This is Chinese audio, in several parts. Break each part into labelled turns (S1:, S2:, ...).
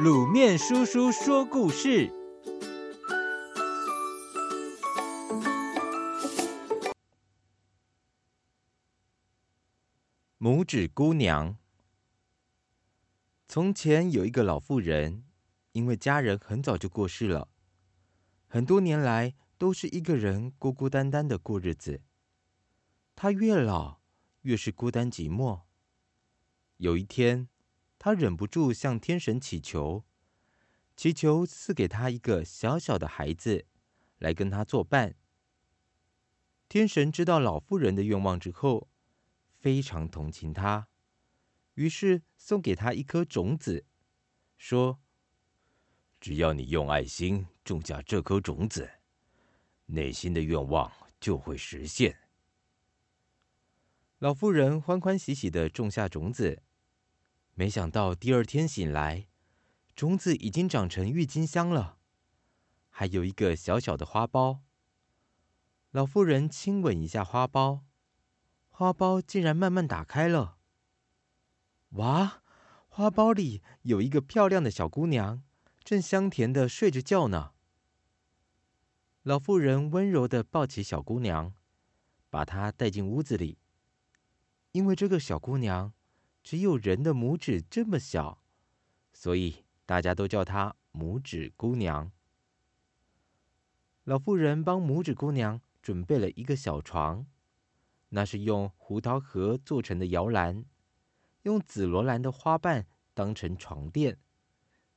S1: 卤面叔叔说故事：拇指姑娘。从前有一个老妇人，因为家人很早就过世了，很多年来都是一个人孤孤单单的过日子。她越老，越是孤单寂寞。有一天，他忍不住向天神祈求，祈求赐给他一个小小的孩子，来跟他作伴。天神知道老妇人的愿望之后，非常同情她，于是送给她一颗种子，说：“只要你用爱心种下这颗种子，内心的愿望就会实现。”老妇人欢欢喜喜的种下种子。没想到第二天醒来，种子已经长成郁金香了，还有一个小小的花苞。老妇人亲吻一下花苞，花苞竟然慢慢打开了。哇，花苞里有一个漂亮的小姑娘，正香甜的睡着觉呢。老妇人温柔的抱起小姑娘，把她带进屋子里，因为这个小姑娘。只有人的拇指这么小，所以大家都叫她拇指姑娘。老妇人帮拇指姑娘准备了一个小床，那是用胡桃核做成的摇篮，用紫罗兰的花瓣当成床垫，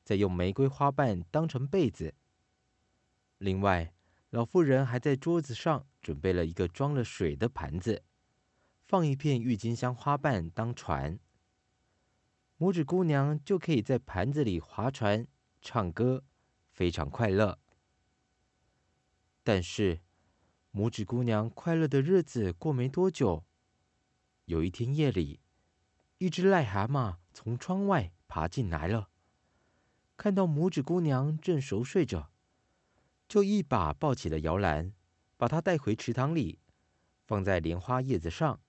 S1: 再用玫瑰花瓣当成被子。另外，老妇人还在桌子上准备了一个装了水的盘子，放一片郁金香花瓣当船。拇指姑娘就可以在盘子里划船、唱歌，非常快乐。但是，拇指姑娘快乐的日子过没多久，有一天夜里，一只癞蛤蟆从窗外爬进来了，看到拇指姑娘正熟睡着，就一把抱起了摇篮，把她带回池塘里，放在莲花叶子上，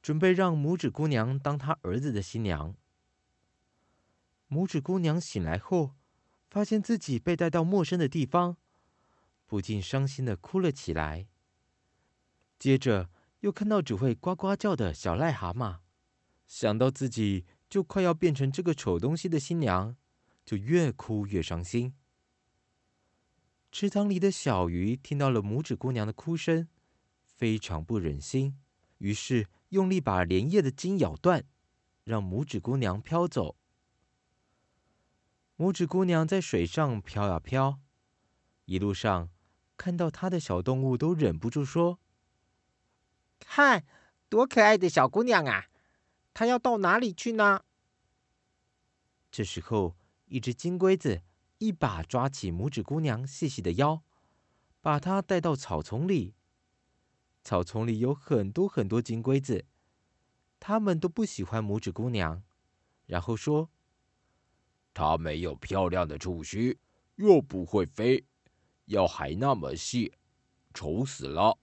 S1: 准备让拇指姑娘当她儿子的新娘。拇指姑娘醒来后，发现自己被带到陌生的地方，不禁伤心的哭了起来。接着又看到只会呱呱叫的小癞蛤蟆，想到自己就快要变成这个丑东西的新娘，就越哭越伤心。池塘里的小鱼听到了拇指姑娘的哭声，非常不忍心，于是用力把莲叶的茎咬断，让拇指姑娘飘走。拇指姑娘在水上飘呀飘，一路上看到她的小动物都忍不住说：“
S2: 看，多可爱的小姑娘啊！她要到哪里去呢？”
S1: 这时候，一只金龟子一把抓起拇指姑娘细细的腰，把她带到草丛里。草丛里有很多很多金龟子，它们都不喜欢拇指姑娘，然后说。它没有漂亮的触须，又不会飞，腰还那么细，丑死了。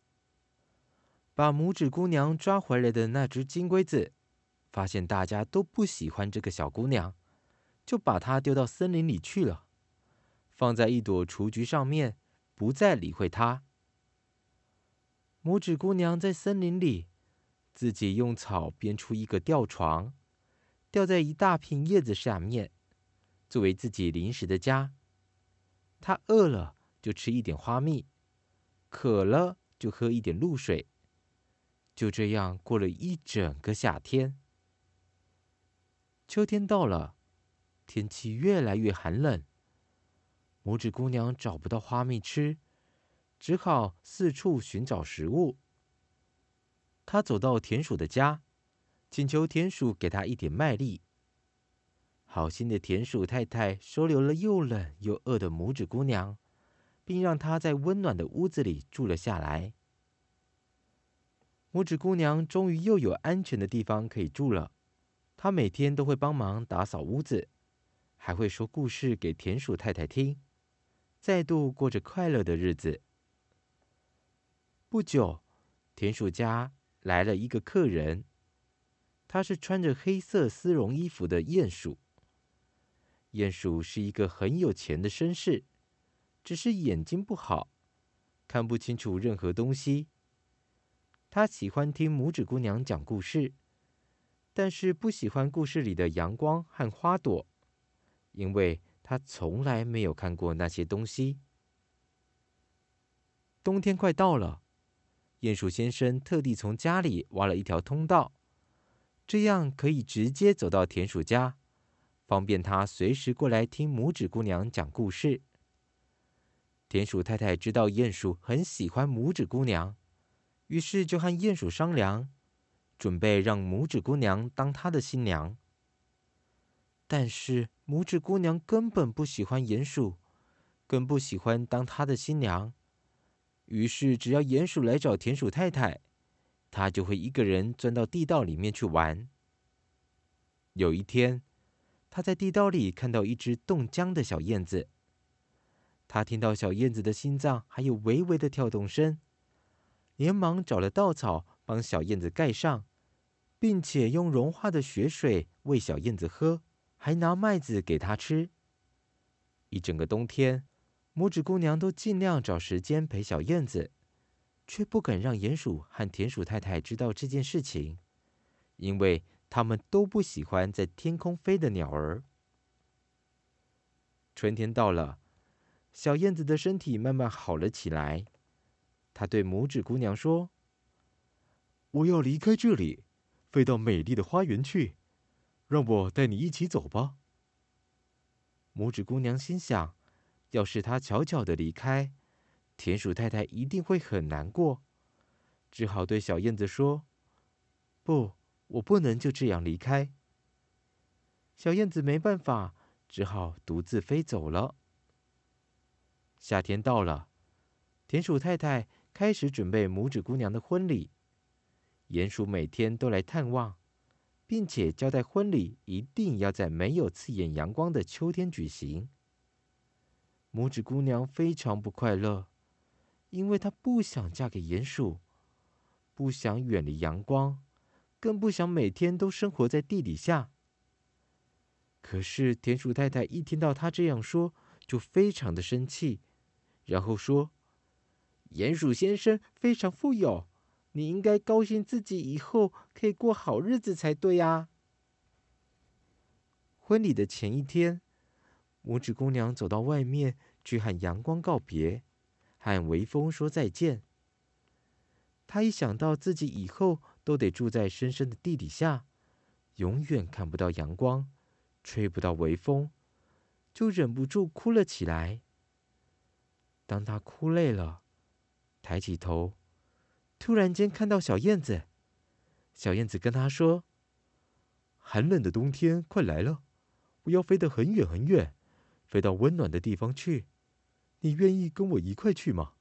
S1: 把拇指姑娘抓回来的那只金龟子，发现大家都不喜欢这个小姑娘，就把她丢到森林里去了，放在一朵雏菊上面，不再理会她。拇指姑娘在森林里，自己用草编出一个吊床，吊在一大片叶子下面。作为自己临时的家，他饿了就吃一点花蜜，渴了就喝一点露水，就这样过了一整个夏天。秋天到了，天气越来越寒冷，拇指姑娘找不到花蜜吃，只好四处寻找食物。她走到田鼠的家，请求田鼠给她一点麦粒。好心的田鼠太太收留了又冷又饿的拇指姑娘，并让她在温暖的屋子里住了下来。拇指姑娘终于又有安全的地方可以住了。她每天都会帮忙打扫屋子，还会说故事给田鼠太太听，再度过着快乐的日子。不久，田鼠家来了一个客人，他是穿着黑色丝绒衣服的鼹鼠。鼹鼠是一个很有钱的绅士，只是眼睛不好，看不清楚任何东西。他喜欢听拇指姑娘讲故事，但是不喜欢故事里的阳光和花朵，因为他从来没有看过那些东西。冬天快到了，鼹鼠先生特地从家里挖了一条通道，这样可以直接走到田鼠家。方便他随时过来听拇指姑娘讲故事。田鼠太太知道鼹鼠很喜欢拇指姑娘，于是就和鼹鼠商量，准备让拇指姑娘当他的新娘。但是拇指姑娘根本不喜欢鼹鼠，更不喜欢当他的新娘。于是只要鼹鼠来找田鼠太太，她就会一个人钻到地道里面去玩。有一天，他在地道里看到一只冻僵的小燕子，他听到小燕子的心脏还有微微的跳动声，连忙找了稻草帮小燕子盖上，并且用融化的雪水喂小燕子喝，还拿麦子给它吃。一整个冬天，拇指姑娘都尽量找时间陪小燕子，却不敢让鼹鼠和田鼠太太知道这件事情，因为。他们都不喜欢在天空飞的鸟儿。春天到了，小燕子的身体慢慢好了起来。她对拇指姑娘说：“我要离开这里，飞到美丽的花园去，让我带你一起走吧。”拇指姑娘心想：要是她悄悄的离开，田鼠太太一定会很难过，只好对小燕子说：“不。”我不能就这样离开。小燕子没办法，只好独自飞走了。夏天到了，田鼠太太开始准备拇指姑娘的婚礼。鼹鼠每天都来探望，并且交代婚礼一定要在没有刺眼阳光的秋天举行。拇指姑娘非常不快乐，因为她不想嫁给鼹鼠，不想远离阳光。更不想每天都生活在地底下。可是田鼠太太一听到他这样说，就非常的生气，然后说：“鼹鼠先生非常富有，你应该高兴自己以后可以过好日子才对呀。”婚礼的前一天，拇指姑娘走到外面去和阳光告别，和微风说再见。她一想到自己以后，都得住在深深的地底下，永远看不到阳光，吹不到微风，就忍不住哭了起来。当他哭累了，抬起头，突然间看到小燕子。小燕子跟他说：“寒冷的冬天快来了，我要飞得很远很远，飞到温暖的地方去。你愿意跟我一块去吗？”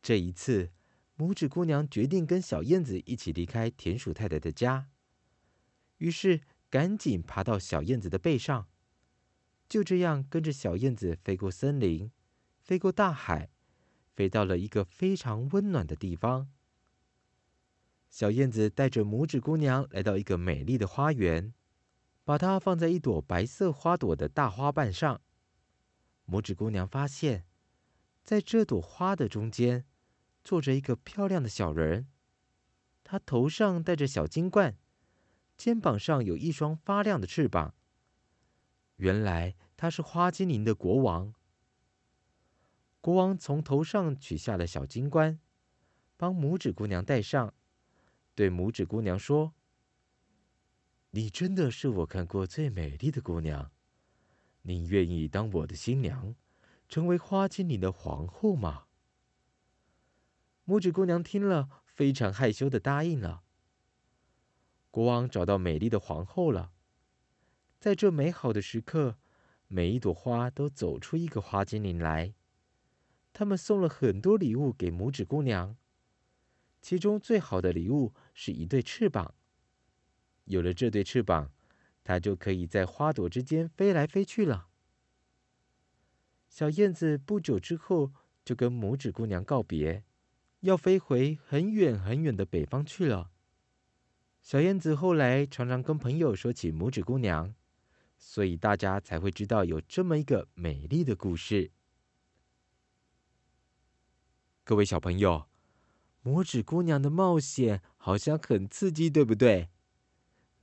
S1: 这一次。拇指姑娘决定跟小燕子一起离开田鼠太太的家，于是赶紧爬到小燕子的背上，就这样跟着小燕子飞过森林，飞过大海，飞到了一个非常温暖的地方。小燕子带着拇指姑娘来到一个美丽的花园，把它放在一朵白色花朵的大花瓣上。拇指姑娘发现，在这朵花的中间，坐着一个漂亮的小人，他头上戴着小金冠，肩膀上有一双发亮的翅膀。原来他是花精灵的国王。国王从头上取下了小金冠，帮拇指姑娘戴上，对拇指姑娘说：“你真的是我看过最美丽的姑娘，你愿意当我的新娘，成为花精灵的皇后吗？”拇指姑娘听了，非常害羞的答应了。国王找到美丽的皇后了。在这美好的时刻，每一朵花都走出一个花精灵来。他们送了很多礼物给拇指姑娘，其中最好的礼物是一对翅膀。有了这对翅膀，她就可以在花朵之间飞来飞去了。小燕子不久之后就跟拇指姑娘告别。要飞回很远很远的北方去了。小燕子后来常常跟朋友说起拇指姑娘，所以大家才会知道有这么一个美丽的故事。各位小朋友，拇指姑娘的冒险好像很刺激，对不对？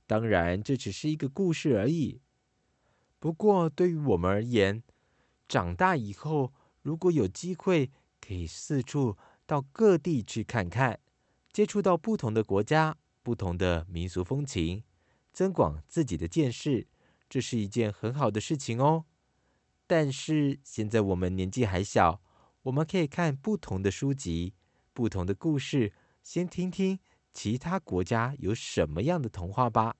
S1: 当然，这只是一个故事而已。不过，对于我们而言，长大以后如果有机会，可以四处到各地去看看，接触到不同的国家、不同的民俗风情，增广自己的见识，这是一件很好的事情哦。但是现在我们年纪还小，我们可以看不同的书籍、不同的故事，先听听。其他国家有什么样的童话吧？